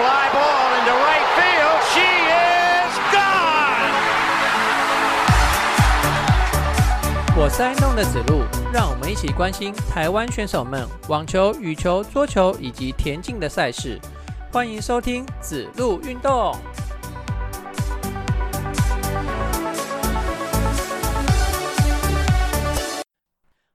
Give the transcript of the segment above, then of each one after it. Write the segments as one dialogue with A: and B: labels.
A: fly ball into right field. She is gone.
B: 我是爱弄的子路，让我们一起关心台湾选手们网球、羽球、桌球以及田径的赛事。欢迎收听子路运动。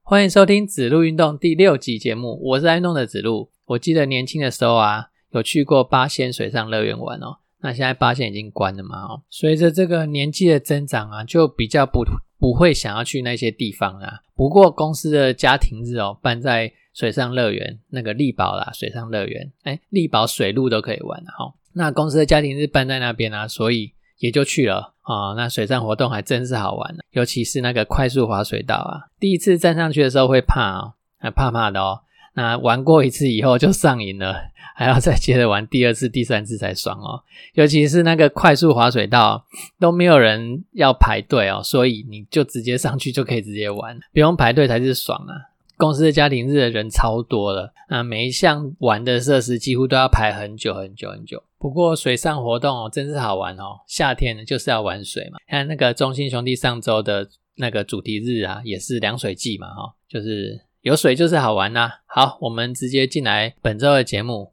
B: 欢迎收听子路运动第六集节目，我是爱弄的子路。我记得年轻的时候啊，有去过八仙水上乐园玩哦。那现在八仙已经关了嘛？哦，随着这个年纪的增长啊，就比较不不会想要去那些地方啊。不过公司的家庭日哦，办在水上乐园那个力宝啦，水上乐园，哎，力宝水路都可以玩哈。那公司的家庭日办在那边啊，所以也就去了啊。那水上活动还真是好玩呢，尤其是那个快速滑水道啊，第一次站上去的时候会怕哦，还怕怕的哦。那玩过一次以后就上瘾了，还要再接着玩第二次、第三次才爽哦。尤其是那个快速滑水道都没有人要排队哦，所以你就直接上去就可以直接玩，不用排队才是爽啊。公司的家庭日的人超多了，那每一项玩的设施几乎都要排很久很久很久。不过水上活动哦，真是好玩哦。夏天就是要玩水嘛，看那个中信兄弟上周的那个主题日啊，也是凉水季嘛，哈，就是。有水就是好玩呐！好，我们直接进来本周的节目。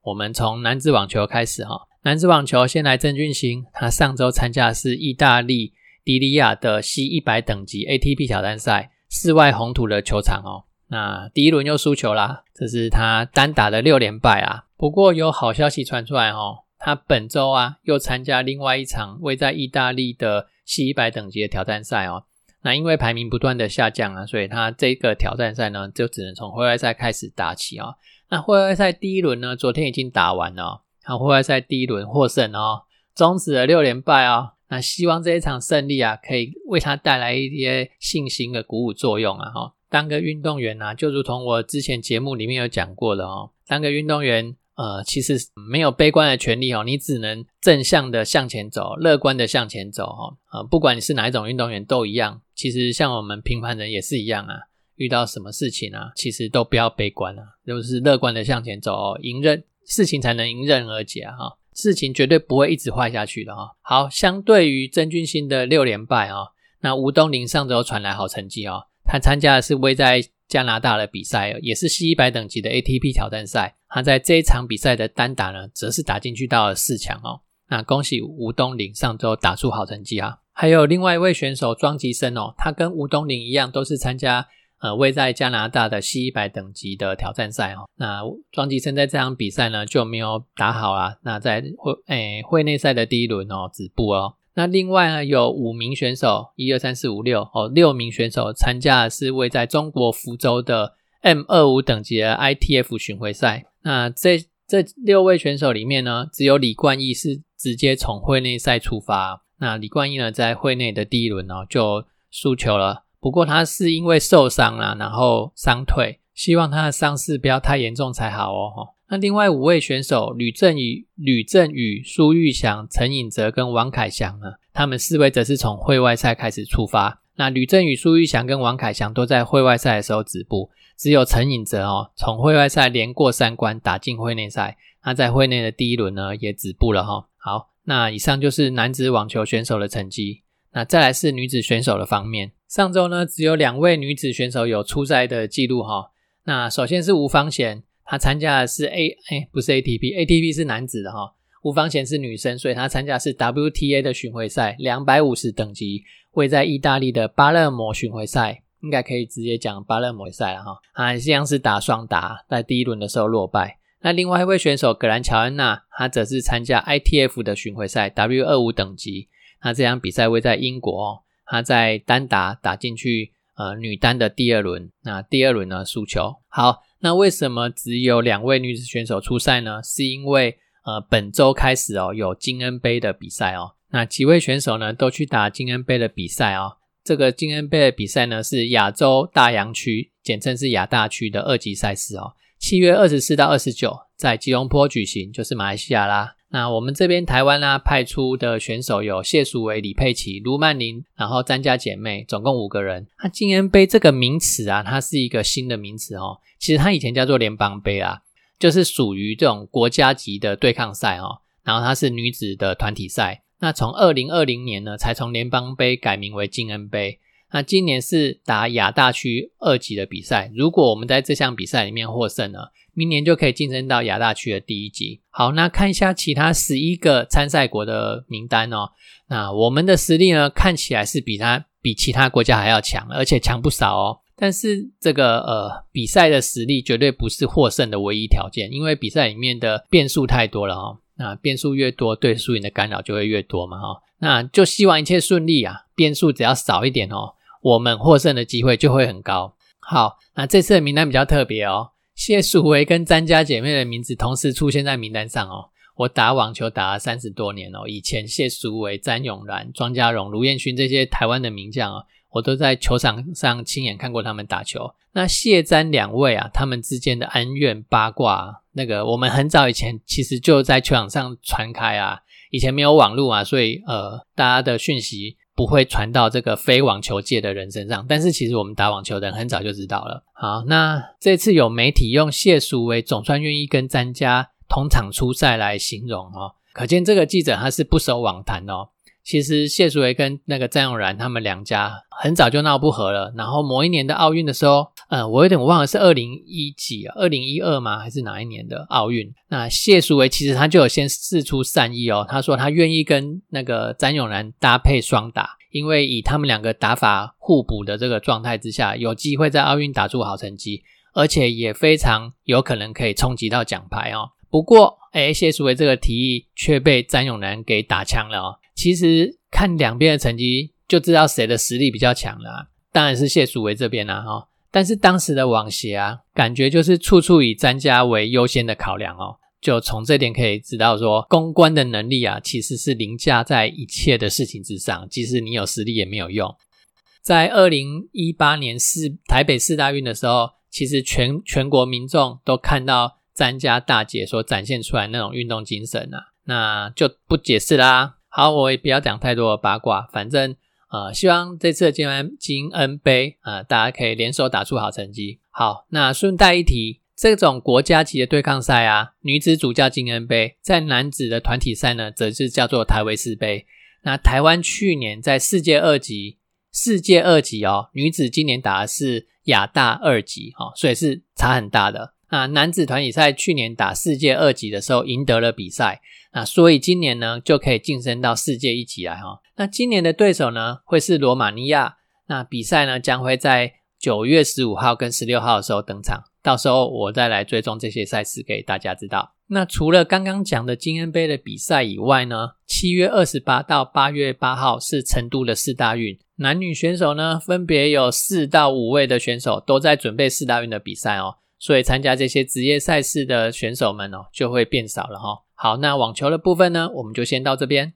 B: 我们从男子网球开始哈。男子网球先来郑俊兴，他上周参加是意大利迪利亚的 C 一百等级 ATP 挑战赛室外红土的球场哦。那第一轮又输球啦，这是他单打的六连败啊。不过有好消息传出来哦。他本周啊又参加另外一场位在意大利的 C 一百等级的挑战赛哦。那因为排名不断的下降啊，所以他这个挑战赛呢就只能从会外赛开始打起哦。那会外赛第一轮呢，昨天已经打完了，他会外赛第一轮获胜哦，终止了六连败哦。那希望这一场胜利啊，可以为他带来一些信心的鼓舞作用啊哈。当个运动员啊，就如同我之前节目里面有讲过的哦，当个运动员。呃，其实没有悲观的权利哦，你只能正向的向前走，乐观的向前走哦。呃，不管你是哪一种运动员都一样。其实像我们平凡人也是一样啊，遇到什么事情啊，其实都不要悲观啊，就是乐观的向前走哦，迎刃事情才能迎刃而解哈。事情绝对不会一直坏下去的哈。好，相对于曾俊欣的六连败哦，那吴东林上周传来好成绩哦，他参加的是位在加拿大的比赛，也是 C 一百等级的 ATP 挑战赛。他在这一场比赛的单打呢，则是打进去到了四强哦。那恭喜吴东林上周打出好成绩啊！还有另外一位选手庄吉生哦，他跟吴东林一样，都是参加呃位在加拿大的 C 一百等级的挑战赛哦。那庄吉生在这场比赛呢就没有打好啊，那在会诶会内赛的第一轮哦止步哦。那另外呢有五名选手，一二三四五六哦，六名选手参加的是位在中国福州的 M 二五等级的 ITF 巡回赛。那这这六位选手里面呢，只有李冠毅是直接从会内赛出发。那李冠毅呢，在会内的第一轮哦就输球了。不过他是因为受伤了，然后伤退，希望他的伤势不要太严重才好哦。那另外五位选手吕振宇、吕振宇、苏玉祥、陈颖哲跟王凯翔呢，他们四位则是从会外赛开始出发。那吕振宇、苏玉祥跟王凯翔都在会外赛的时候止步。只有陈颖哲哦，从会外赛连过三关，打进会内赛。那在会内的第一轮呢，也止步了哈。好，那以上就是男子网球选手的成绩。那再来是女子选手的方面，上周呢，只有两位女子选手有出赛的记录哈。那首先是吴芳贤，她参加的是 A 哎，不是 ATP，ATP 是男子的哈。吴方贤是女生，所以她参加是 WTA 的巡回赛，两百五十等级，位在意大利的巴勒摩巡回赛。应该可以直接讲巴勒摩赛了哈，啊，一样是打双打，在第一轮的时候落败。那另外一位选手格兰乔安娜，她则是参加 ITF 的巡回赛 W 二五等级。那这场比赛位在英国，她在单打打进去，呃，女单的第二轮。那第二轮呢输球。好，那为什么只有两位女子选手出赛呢？是因为呃本周开始哦有金恩杯的比赛哦，那几位选手呢都去打金恩杯的比赛哦。这个金恩杯的比赛呢，是亚洲大洋区，简称是亚大区的二级赛事哦。七月二十四到二十九在吉隆坡举行，就是马来西亚啦。那我们这边台湾呢派出的选手有谢淑薇、李佩琪、卢曼玲，然后詹家姐妹，总共五个人。那金恩杯这个名词啊，它是一个新的名词哦。其实它以前叫做联邦杯啊，就是属于这种国家级的对抗赛哦。然后它是女子的团体赛。那从二零二零年呢，才从联邦杯改名为金恩杯。那今年是打亚大区二级的比赛，如果我们在这项比赛里面获胜了，明年就可以晋升到亚大区的第一级。好，那看一下其他十一个参赛国的名单哦。那我们的实力呢，看起来是比他比其他国家还要强，而且强不少哦。但是这个呃比赛的实力绝对不是获胜的唯一条件，因为比赛里面的变数太多了哈。那变数越多，对输赢的干扰就会越多嘛哈。那就希望一切顺利啊，变数只要少一点哦。我们获胜的机会就会很高。好，那这次的名单比较特别哦，谢淑薇跟詹家姐妹的名字同时出现在名单上哦。我打网球打了三十多年哦，以前谢淑薇、詹永然、庄家荣、卢彦勋这些台湾的名将哦，我都在球场上亲眼看过他们打球。那谢詹两位啊，他们之间的恩怨八卦，那个我们很早以前其实就在球场上传开啊。以前没有网络啊，所以呃，大家的讯息。不会传到这个非网球界的人身上，但是其实我们打网球的人很早就知道了。好，那这次有媒体用谢淑薇总算愿意跟詹家同场出赛来形容哦，可见这个记者他是不守网坛哦。其实谢淑薇跟那个詹永然他们两家很早就闹不和了，然后某一年的奥运的时候，嗯，我有点忘了是二零一几，二零一二吗？还是哪一年的奥运？那谢淑薇其实他就有先示出善意哦，他说他愿意跟那个詹永然搭配双打，因为以他们两个打法互补的这个状态之下，有机会在奥运打出好成绩，而且也非常有可能可以冲击到奖牌哦。不过，哎，谢淑薇这个提议却被詹永然给打枪了哦。其实看两边的成绩就知道谁的实力比较强了，当然是谢淑薇这边啦哈。但是当时的网协啊，感觉就是处处以詹家为优先的考量哦。就从这点可以知道说，公关的能力啊，其实是凌驾在一切的事情之上。即使你有实力也没有用。在二零一八年四台北四大运的时候，其实全全国民众都看到詹家大姐所展现出来那种运动精神啊，那就不解释啦。好，我也不要讲太多的八卦，反正呃，希望这次的金恩金恩杯啊，大家可以联手打出好成绩。好，那顺带一提，这种国家级的对抗赛啊，女子主叫金恩杯，在男子的团体赛呢，则是叫做台维斯杯。那台湾去年在世界二级，世界二级哦，女子今年打的是亚大二级，哈，所以是差很大的。那男子团体赛去年打世界二级的时候，赢得了比赛。那所以今年呢，就可以晋升到世界一级来哈。那今年的对手呢，会是罗马尼亚。那比赛呢，将会在九月十五号跟十六号的时候登场。到时候我再来追踪这些赛事给大家知道。那除了刚刚讲的金恩杯的比赛以外呢，七月二十八到八月八号是成都的四大运。男女选手呢，分别有四到五位的选手都在准备四大运的比赛哦。所以参加这些职业赛事的选手们哦，就会变少了哈。好，那网球的部分呢，我们就先到这边。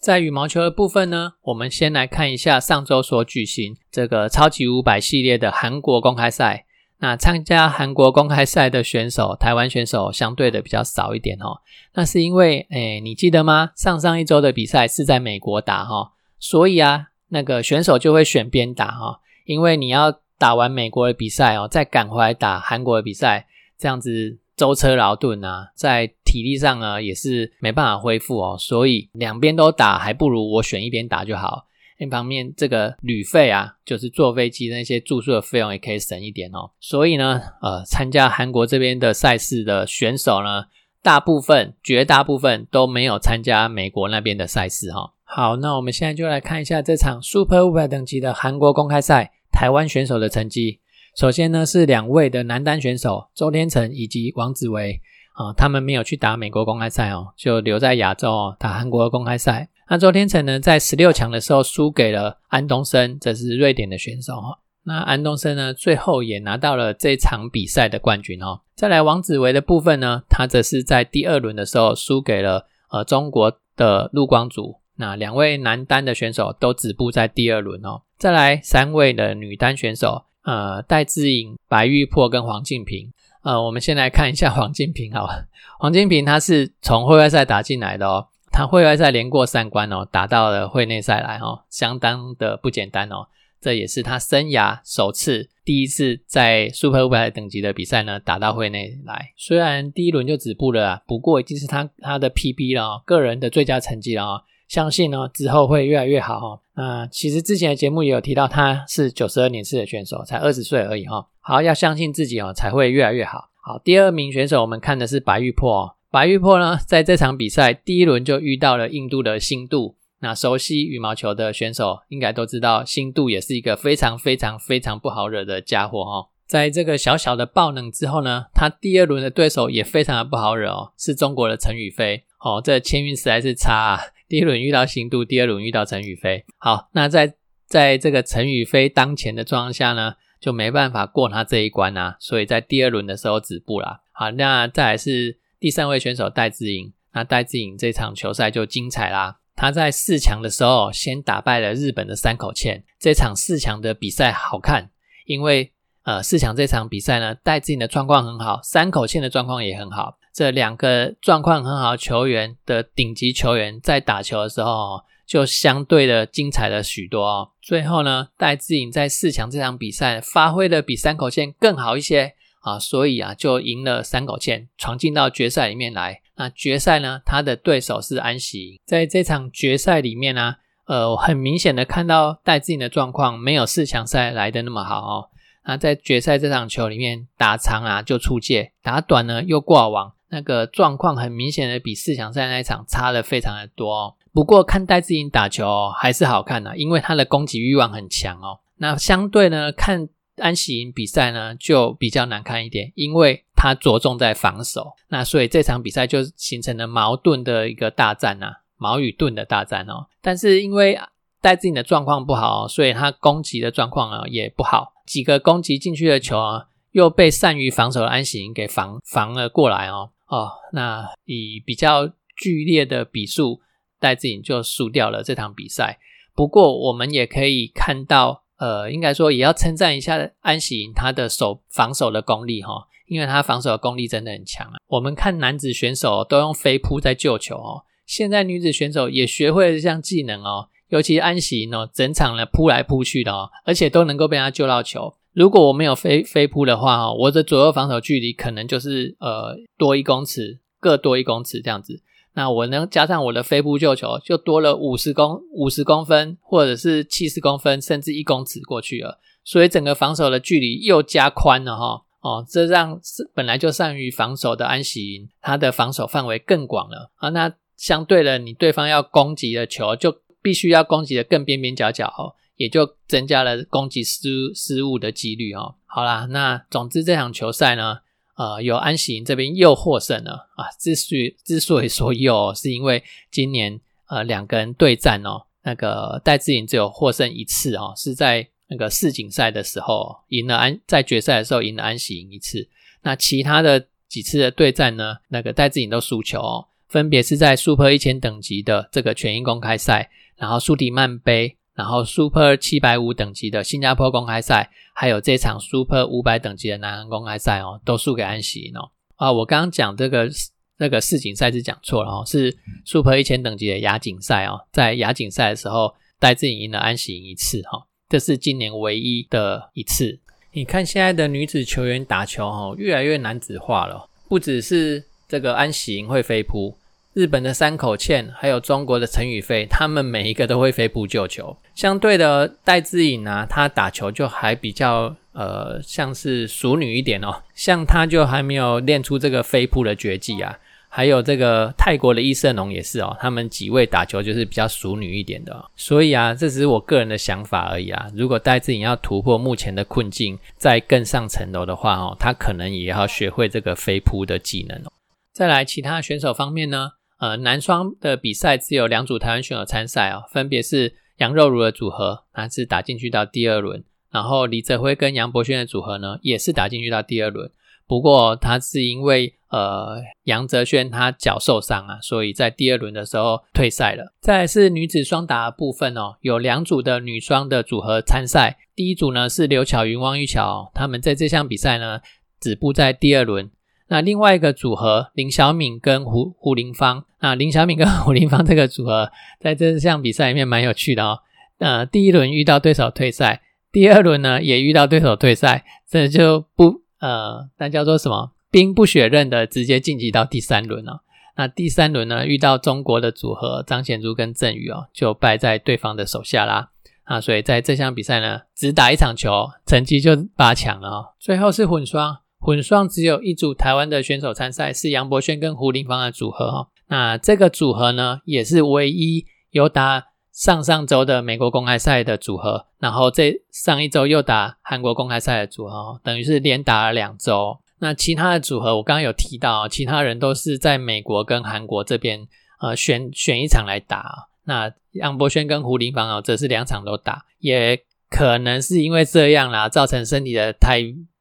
B: 在羽毛球的部分呢，我们先来看一下上周所举行这个超级五百系列的韩国公开赛。那参加韩国公开赛的选手，台湾选手相对的比较少一点哦。那是因为，诶，你记得吗？上上一周的比赛是在美国打哈，所以啊，那个选手就会选边打哈，因为你要打完美国的比赛哦，再赶回来打韩国的比赛，这样子。舟车劳顿啊，在体力上呢也是没办法恢复哦，所以两边都打，还不如我选一边打就好。一方面，这个旅费啊，就是坐飞机那些住宿的费用也可以省一点哦。所以呢，呃，参加韩国这边的赛事的选手呢，大部分、绝大部分都没有参加美国那边的赛事哈。好，那我们现在就来看一下这场 Super 五百等级的韩国公开赛，台湾选手的成绩。首先呢，是两位的男单选手周天成以及王子维啊，他们没有去打美国公开赛哦，就留在亚洲哦打韩国公开赛。那周天成呢，在十六强的时候输给了安东森，这是瑞典的选手哈。那安东森呢，最后也拿到了这场比赛的冠军哦。再来王子维的部分呢，他则是在第二轮的时候输给了呃中国的陆光祖。那两位男单的选手都止步在第二轮哦。再来三位的女单选手，呃，戴资颖、白玉珀跟黄静平。呃，我们先来看一下黄金平好了。黄金平他是从会外赛打进来的哦，他会外赛连过三关哦，打到了会内赛来哦，相当的不简单哦。这也是他生涯首次、第一次在 Super 五百等级的比赛呢打到会内来。虽然第一轮就止步了，不过已经是他他的 PB 了哦，个人的最佳成绩了哦。相信呢之后会越来越好哦。那其实之前的节目也有提到，他是九十二年次的选手，才二十岁而已哈。好，要相信自己哦，才会越来越好。好，第二名选手我们看的是白玉珀。白玉珀呢，在这场比赛第一轮就遇到了印度的新度。那熟悉羽毛球的选手应该都知道，新度也是一个非常非常非常不好惹的家伙哦。在这个小小的爆冷之后呢，他第二轮的对手也非常的不好惹哦，是中国的陈雨菲哦。这签运实在是差啊！第一轮遇到新度，第二轮遇到陈雨菲。好，那在在这个陈雨菲当前的状况下呢，就没办法过他这一关啊，所以在第二轮的时候止步了。好，那再来是第三位选手戴资颖，那戴资颖这场球赛就精彩啦。他在四强的时候先打败了日本的山口茜，这场四强的比赛好看，因为呃四强这场比赛呢，戴资颖的状况很好，山口茜的状况也很好，这两个状况很好球员的顶级球员在打球的时候哦就相对的精彩了许多哦。最后呢，戴志颖在四强这场比赛发挥的比山口茜更好一些啊，所以啊就赢了山口茜，闯进到决赛里面来。那决赛呢？他的对手是安喜。在这场决赛里面呢，呃，很明显的看到戴志颖的状况没有四强赛来的那么好哦。那在决赛这场球里面，打长啊就出界，打短呢又挂网，那个状况很明显的比四强赛那一场差的非常的多哦。不过看戴志颖打球还是好看的，因为他的攻击欲望很强哦。那相对呢，看安喜盈比赛呢就比较难看一点，因为。他着重在防守，那所以这场比赛就形成了矛盾的一个大战呐，矛与盾的大战哦。但是因为戴志颖的状况不好，所以他攻击的状况啊也不好，几个攻击进去的球啊，又被善于防守的安喜盈给防防了过来哦哦。那以比较剧烈的比数，戴志颖就输掉了这场比赛。不过我们也可以看到，呃，应该说也要称赞一下安喜莹她的守防守的功力哈。因为她防守的功力真的很强啊！我们看男子选手都用飞扑在救球哦，现在女子选手也学会了这项技能哦。尤其安喜莹哦，整场呢扑来扑去的哦，而且都能够被她救到球。如果我没有飞飞扑的话哦，我的左右防守距离可能就是呃多一公尺，各多一公尺这样子。那我能加上我的飞扑救球，就多了五十公五十公分，或者是七十公分，甚至一公尺过去了。所以整个防守的距离又加宽了哈。哦，这让本来就善于防守的安喜莹，他的防守范围更广了啊。那相对的，你对方要攻击的球，就必须要攻击的更边边角角哦，也就增加了攻击失失误的几率哦。好啦，那总之这场球赛呢，呃，有安喜莹这边又获胜了啊。之所以之所以说又，是因为今年呃两个人对战哦，那个戴志颖只有获胜一次哦，是在。那个世锦赛的时候赢了安，在决赛的时候赢了安喜赢一次。那其他的几次的对战呢？那个戴志颖都输球哦，分别是在 Super 一千等级的这个全英公开赛，然后苏迪曼杯，然后 Super 七百五等级的新加坡公开赛，还有这场 Super 五百等级的南韩公开赛哦，都输给安喜赢哦。啊，我刚刚讲这个那个世锦赛是讲错了哦，是 Super 一千等级的亚锦赛哦，在亚锦赛的时候，戴志颖赢了安喜赢一次哈。这是今年唯一的一次。你看现在的女子球员打球哈，越来越男子化了。不只是这个安喜莹会飞扑，日本的山口茜，还有中国的陈雨菲，他们每一个都会飞扑救球。相对的，戴资颖啊，她打球就还比较呃，像是熟女一点哦。像她就还没有练出这个飞扑的绝技啊。还有这个泰国的伊瑟农也是哦，他们几位打球就是比较熟女一点的，所以啊，这只是我个人的想法而已啊。如果戴志颖要突破目前的困境，再更上层楼的话哦，他可能也要学会这个飞扑的技能哦。再来，其他选手方面呢？呃，男双的比赛只有两组台湾选手参赛哦，分别是杨肉茹的组合，那是打进去到第二轮。然后李泽辉跟杨博轩的组合呢，也是打进去到第二轮。不过他是因为呃杨泽轩他脚受伤啊，所以在第二轮的时候退赛了。再是女子双打部分哦，有两组的女双的组合参赛。第一组呢是刘巧云、汪玉巧，他们在这项比赛呢止步在第二轮。那另外一个组合林小敏跟胡胡林芳，那林小敏跟 胡林芳这个组合在这项比赛里面蛮有趣的哦。呃，第一轮遇到对手退赛，第二轮呢也遇到对手退赛，这就不。呃，那叫做什么？兵不血刃的直接晋级到第三轮了。那第三轮呢，遇到中国的组合张贤珠跟郑宇哦，就败在对方的手下啦。啊，所以在这项比赛呢，只打一场球，成绩就八强了哦。最后是混双，混双只有一组台湾的选手参赛，是杨博轩跟胡林芳的组合哦。那这个组合呢，也是唯一有打。上上周的美国公开赛的组合，然后这上一周又打韩国公开赛的组合，等于是连打了两周。那其他的组合，我刚刚有提到，其他人都是在美国跟韩国这边，呃，选选一场来打。那杨博轩跟胡林芳哦，则是两场都打，也可能是因为这样啦，造成身体的太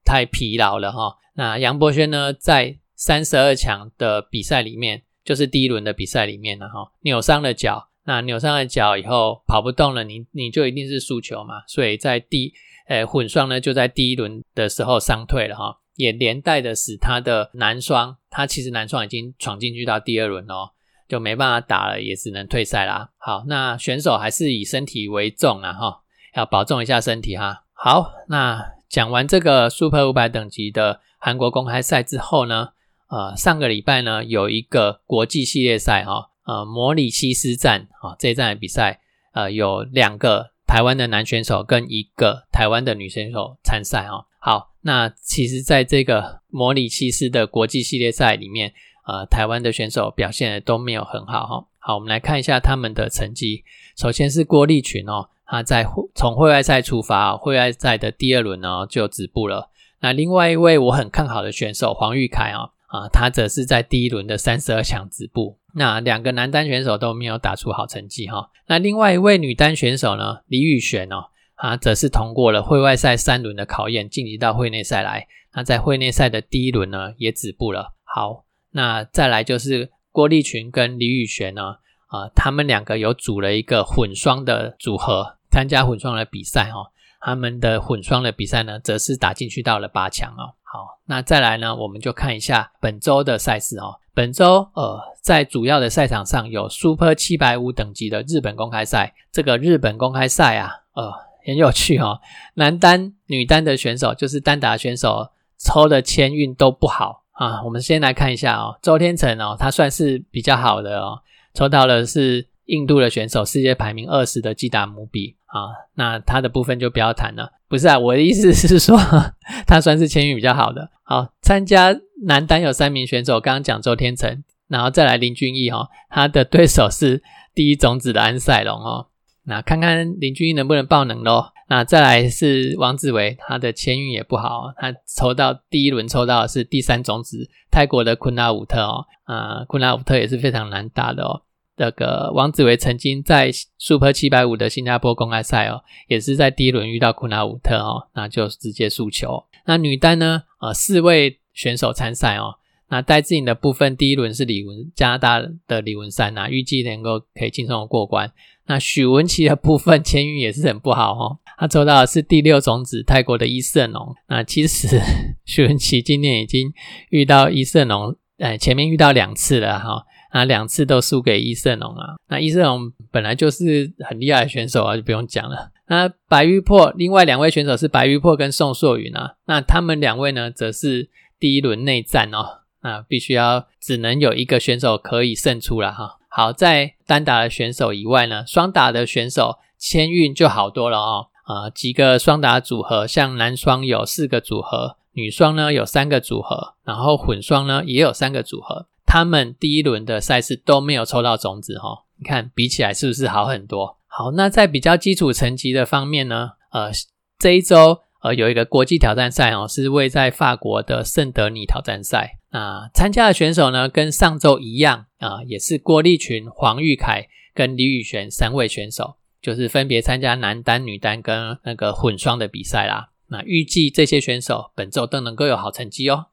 B: 太疲劳了哈。那杨博轩呢，在三十二强的比赛里面，就是第一轮的比赛里面呢，哈，扭伤了脚。那扭伤了脚以后跑不动了，你你就一定是输球嘛。所以在第呃混双呢，就在第一轮的时候伤退了哈，也连带的使他的男双，他其实男双已经闯进去到第二轮哦，就没办法打了，也只能退赛啦。好，那选手还是以身体为重啊哈，要保重一下身体哈。好，那讲完这个 Super 五百等级的韩国公开赛之后呢，呃，上个礼拜呢有一个国际系列赛哈。呃，摩里西斯站啊，这一站的比赛，呃，有两个台湾的男选手跟一个台湾的女选手参赛哦。好，那其实在这个摩里西斯的国际系列赛里面，呃，台湾的选手表现的都没有很好哈。好，我们来看一下他们的成绩。首先是郭立群哦，他在从会外赛出发，会外赛的第二轮呢就止步了。那另外一位我很看好的选手黄玉凯啊，啊，他则是在第一轮的三十二强止步。那两个男单选手都没有打出好成绩哈。那另外一位女单选手呢，李宇璇哦，啊，则是通过了会外赛三轮的考验，晋级到会内赛来。那在会内赛的第一轮呢，也止步了。好，那再来就是郭丽群跟李宇璇呢，啊，他们两个有组了一个混双的组合，参加混双的比赛哈。他们的混双的比赛呢，则是打进去到了八强哦。好，那再来呢，我们就看一下本周的赛事哦。本周呃，在主要的赛场上有 Super 七百五等级的日本公开赛。这个日本公开赛啊，呃，很有趣哦。男单、女单的选手，就是单打选手抽的签运都不好啊。我们先来看一下哦，周天成哦，他算是比较好的哦，抽到的是印度的选手，世界排名二十的基达姆比。啊，那他的部分就不要谈了。不是啊，我的意思是说，他算是签运比较好的。好，参加男单有三名选手，刚刚讲周天成，然后再来林俊逸哈，他的对手是第一种子的安赛龙哦。那看看林俊逸能不能爆能咯。那再来是王子维，他的签运也不好，他抽到第一轮抽到的是第三种子泰国的昆拉武特哦。啊，昆拉武特也是非常难打的哦。那个王子维曾经在 Super 七百五的新加坡公开赛哦，也是在第一轮遇到库纳武特哦，那就直接输球。那女单呢？呃，四位选手参赛哦。那戴志颖的部分，第一轮是李文加拿大的李文山呐，预计能够可以轻松的过关。那许文琪的部分签运也是很不好哦，他抽到的是第六种子泰国的伊瑟农。那其实许文琪今年已经遇到伊瑟农，呃，前面遇到两次了哈。啊，两次都输给伊瑟龙啊！那伊瑟龙本来就是很厉害的选手啊，就不用讲了。那白玉珀，另外两位选手是白玉珀跟宋硕云啊。那他们两位呢，则是第一轮内战哦。那必须要只能有一个选手可以胜出了哈。好在单打的选手以外呢，双打的选手签运就好多了哦。啊，几个双打组合，像男双有四个组合，女双呢有三个组合，然后混双呢也有三个组合。他们第一轮的赛事都没有抽到种子哈，你看比起来是不是好很多？好，那在比较基础层级的方面呢，呃，这一周呃有一个国际挑战赛哦，是位在法国的圣德尼挑战赛。那参加的选手呢，跟上周一样啊，也是郭立群、黄玉凯跟李宇璇三位选手。就是分别参加男单、女单跟那个混双的比赛啦。那预计这些选手本周都能够有好成绩哦。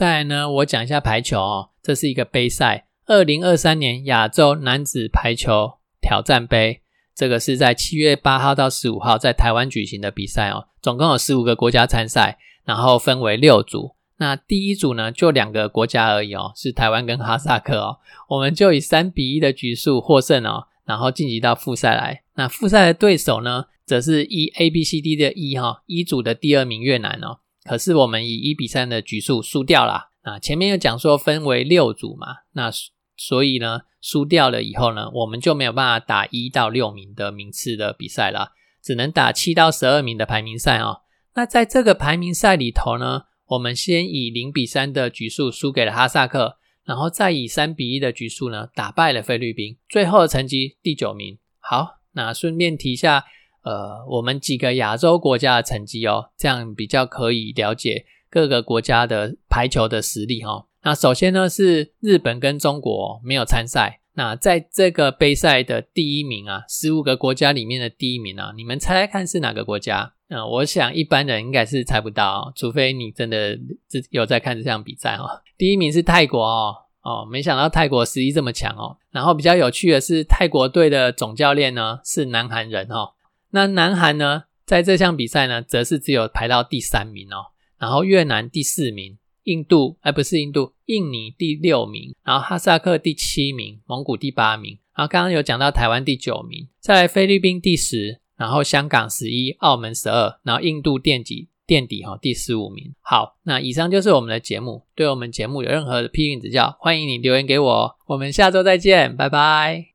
B: 再来呢，我讲一下排球哦，这是一个杯赛，二零二三年亚洲男子排球挑战杯，这个是在七月八号到十五号在台湾举行的比赛哦，总共有十五个国家参赛，然后分为六组。那第一组呢，就两个国家而已哦，是台湾跟哈萨克哦，我们就以三比一的局数获胜哦，然后晋级到复赛来。那复赛的对手呢，则是一 A B C D 的一哈一组的第二名越南哦，可是我们以一比三的局数输掉了。啊，前面有讲说分为六组嘛，那所以呢，输掉了以后呢，我们就没有办法打一到六名的名次的比赛了，只能打七到十二名的排名赛哦。那在这个排名赛里头呢？我们先以零比三的局数输给了哈萨克，然后再以三比一的局数呢打败了菲律宾，最后的成绩第九名。好，那顺便提一下，呃，我们几个亚洲国家的成绩哦，这样比较可以了解各个国家的排球的实力哈。那首先呢是日本跟中国没有参赛，那在这个杯赛的第一名啊，十五个国家里面的第一名啊，你们猜猜看是哪个国家？嗯，我想一般人应该是猜不到，除非你真的有在看这项比赛哦。第一名是泰国哦，哦，没想到泰国实力这么强哦。然后比较有趣的是，泰国队的总教练呢是南韩人哦。那南韩呢，在这项比赛呢，则是只有排到第三名哦。然后越南第四名，印度哎不是印度，印尼第六名，然后哈萨克第七名，蒙古第八名。然后刚刚有讲到台湾第九名，再来菲律宾第十。然后香港十一，澳门十二，然后印度垫底垫底哈，第十五名。好，那以上就是我们的节目。对我们节目有任何的批评指教，欢迎你留言给我。我们下周再见，拜拜。